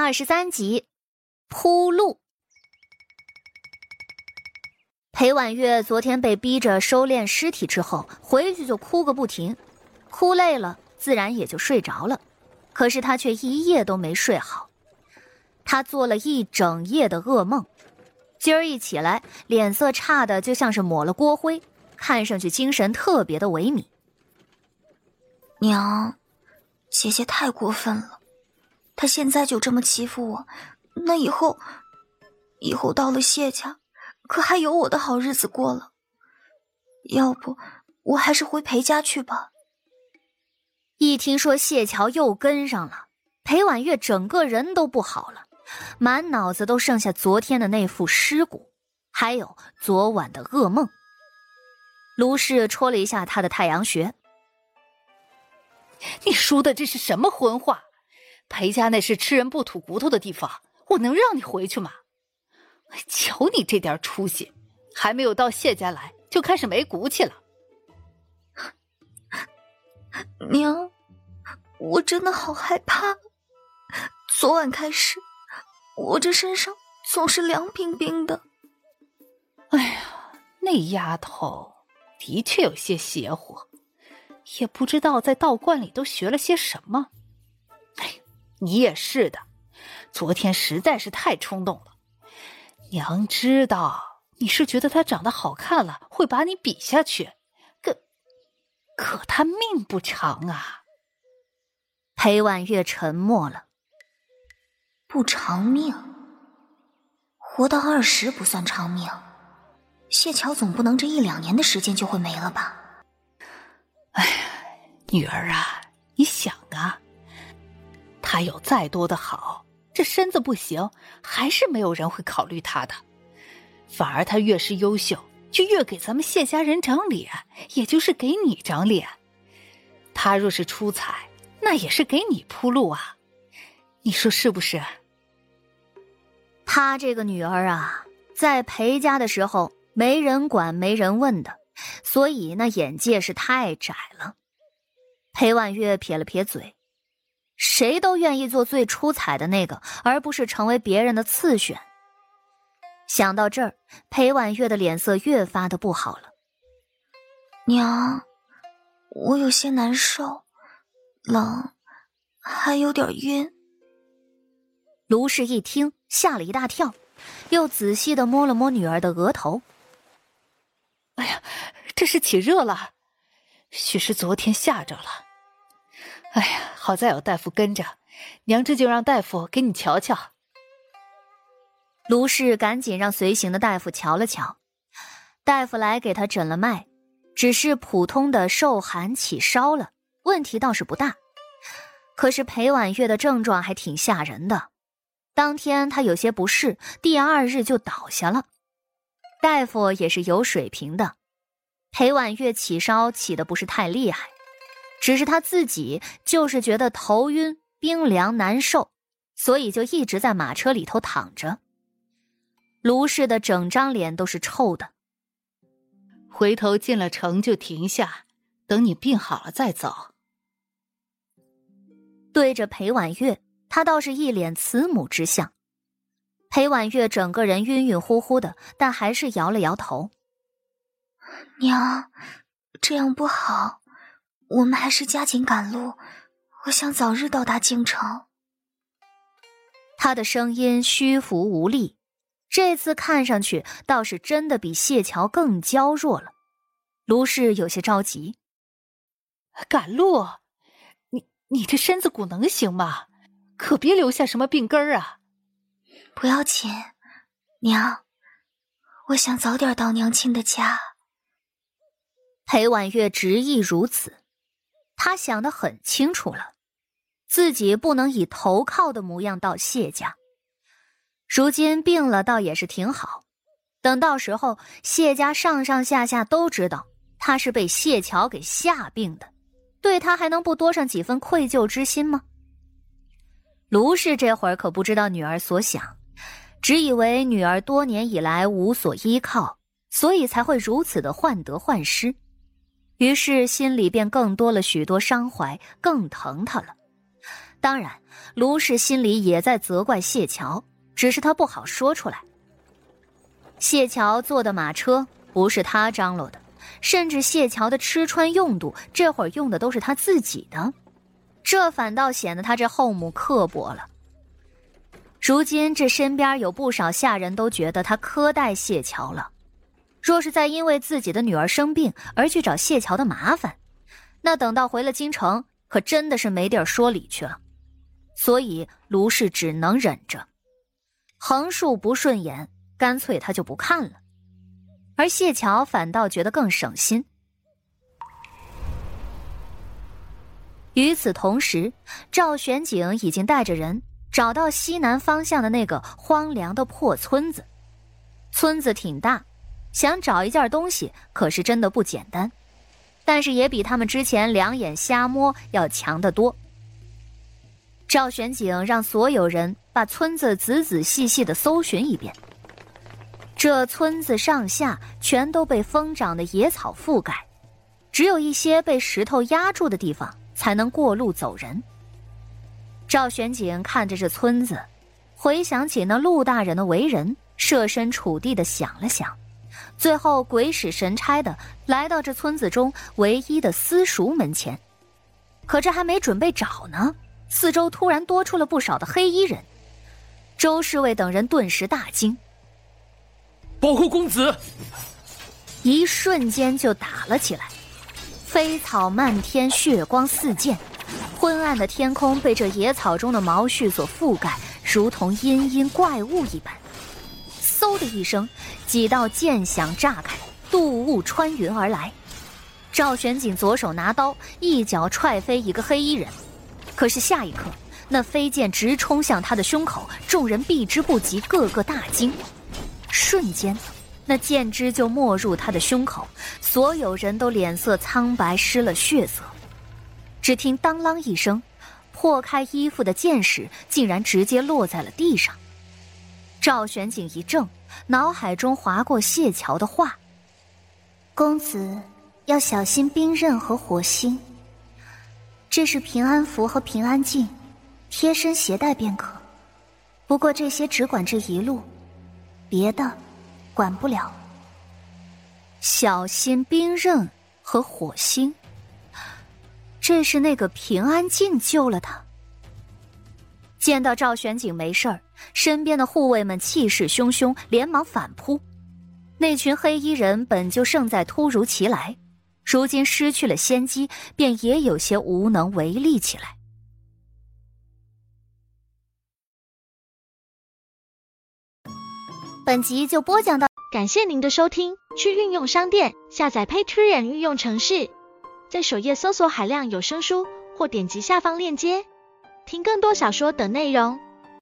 二十三集，铺路。裴婉月昨天被逼着收敛尸体之后，回去就哭个不停，哭累了，自然也就睡着了。可是她却一夜都没睡好，她做了一整夜的噩梦，今儿一起来，脸色差的就像是抹了锅灰，看上去精神特别的萎靡。娘，姐姐太过分了。他现在就这么欺负我，那以后，以后到了谢家，可还有我的好日子过了？要不，我还是回裴家去吧。一听说谢桥又跟上了，裴婉月整个人都不好了，满脑子都剩下昨天的那副尸骨，还有昨晚的噩梦。卢氏戳了一下他的太阳穴：“你说的这是什么荤话？”裴家那是吃人不吐骨头的地方，我能让你回去吗？瞧你这点出息，还没有到谢家来就开始没骨气了。娘，我真的好害怕。昨晚开始，我这身上总是凉冰冰的。哎呀，那丫头的确有些邪乎，也不知道在道观里都学了些什么。你也是的，昨天实在是太冲动了。娘知道你是觉得他长得好看了，会把你比下去。可，可他命不长啊。裴婉月沉默了。不长命，活到二十不算长命。谢桥总不能这一两年的时间就会没了吧？哎呀，女儿啊，你想。他有再多的好，这身子不行，还是没有人会考虑他的。反而他越是优秀，就越给咱们谢家人长脸，也就是给你长脸。他若是出彩，那也是给你铺路啊。你说是不是？他这个女儿啊，在裴家的时候没人管、没人问的，所以那眼界是太窄了。裴婉月撇了撇嘴。谁都愿意做最出彩的那个，而不是成为别人的次选。想到这儿，裴婉月的脸色越发的不好了。娘，我有些难受，冷，还有点晕。卢氏一听，吓了一大跳，又仔细的摸了摸女儿的额头。哎呀，这是起热了，许是昨天吓着了。哎呀，好在有大夫跟着，娘这就让大夫给你瞧瞧。卢氏赶紧让随行的大夫瞧了瞧，大夫来给他诊了脉，只是普通的受寒起烧了，问题倒是不大。可是裴婉月的症状还挺吓人的，当天她有些不适，第二日就倒下了。大夫也是有水平的，裴婉月起烧起的不是太厉害。只是他自己就是觉得头晕、冰凉、难受，所以就一直在马车里头躺着。卢氏的整张脸都是臭的。回头进了城就停下，等你病好了再走。对着裴婉月，他倒是一脸慈母之相。裴婉月整个人晕晕乎乎的，但还是摇了摇头：“娘，这样不好。”我们还是加紧赶路，我想早日到达京城。他的声音虚浮无力，这次看上去倒是真的比谢桥更娇弱了。卢氏有些着急，赶路？你你这身子骨能行吗？可别留下什么病根儿啊！不要紧，娘，我想早点到娘亲的家。裴婉月执意如此。他想的很清楚了，自己不能以投靠的模样到谢家。如今病了，倒也是挺好。等到时候，谢家上上下下都知道他是被谢桥给吓病的，对他还能不多上几分愧疚之心吗？卢氏这会儿可不知道女儿所想，只以为女儿多年以来无所依靠，所以才会如此的患得患失。于是心里便更多了许多伤怀，更疼他了。当然，卢氏心里也在责怪谢桥，只是他不好说出来。谢桥坐的马车不是他张罗的，甚至谢桥的吃穿用度这会儿用的都是他自己的，这反倒显得他这后母刻薄了。如今这身边有不少下人都觉得他苛待谢桥了，若是再因为自己的女儿生病而去找谢桥的麻烦，那等到回了京城，可真的是没地儿说理去了。所以卢氏只能忍着，横竖不顺眼，干脆他就不看了。而谢桥反倒觉得更省心。与此同时，赵玄景已经带着人找到西南方向的那个荒凉的破村子。村子挺大，想找一件东西可是真的不简单，但是也比他们之前两眼瞎摸要强得多。赵玄景让所有人把村子仔仔细细的搜寻一遍。这村子上下全都被疯长的野草覆盖，只有一些被石头压住的地方才能过路走人。赵玄景看着这村子，回想起那陆大人的为人，设身处地的想了想，最后鬼使神差的来到这村子中唯一的私塾门前。可这还没准备找呢。四周突然多出了不少的黑衣人，周侍卫等人顿时大惊。保护公子！一瞬间就打了起来，飞草漫天，血光四溅，昏暗的天空被这野草中的毛絮所覆盖，如同阴阴怪物一般。的一声，几道剑响炸开，渡雾穿云而来。赵玄景左手拿刀，一脚踹飞一个黑衣人。可是下一刻，那飞剑直冲向他的胸口，众人避之不及，个个大惊。瞬间，那剑枝就没入他的胸口，所有人都脸色苍白，失了血色。只听当啷一声，破开衣服的剑矢竟然直接落在了地上。赵玄景一怔，脑海中划过谢桥的话：“公子要小心冰刃和火星。”这是平安符和平安镜，贴身携带便可。不过这些只管这一路，别的管不了。小心冰刃和火星，这是那个平安镜救了他。见到赵玄景没事儿，身边的护卫们气势汹汹，连忙反扑。那群黑衣人本就胜在突如其来。如今失去了先机，便也有些无能为力起来。本集就播讲到，感谢您的收听。去运用商店下载 Patreon 运用城市，在首页搜索海量有声书，或点击下方链接听更多小说等内容。